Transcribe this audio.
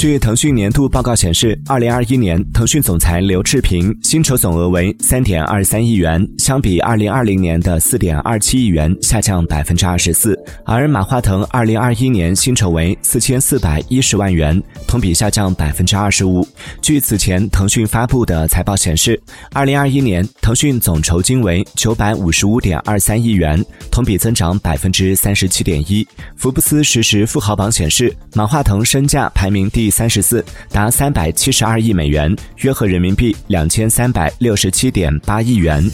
据腾讯年度报告显示，二零二一年腾讯总裁刘炽平薪酬总额为三点二三亿元，相比二零二零年的四点二七亿元下降百分之二十四。而马化腾二零二一年薪酬为四千四百一十万元，同比下降百分之二十五。据此前腾讯发布的财报显示，二零二一年腾讯总酬金为九百五十五点二三亿元，同比增长百分之三十七点一。福布斯实时富豪榜显示，马化腾身价排名第三十四，达三百七十二亿美元，约合人民币两千三百六十七点八亿元。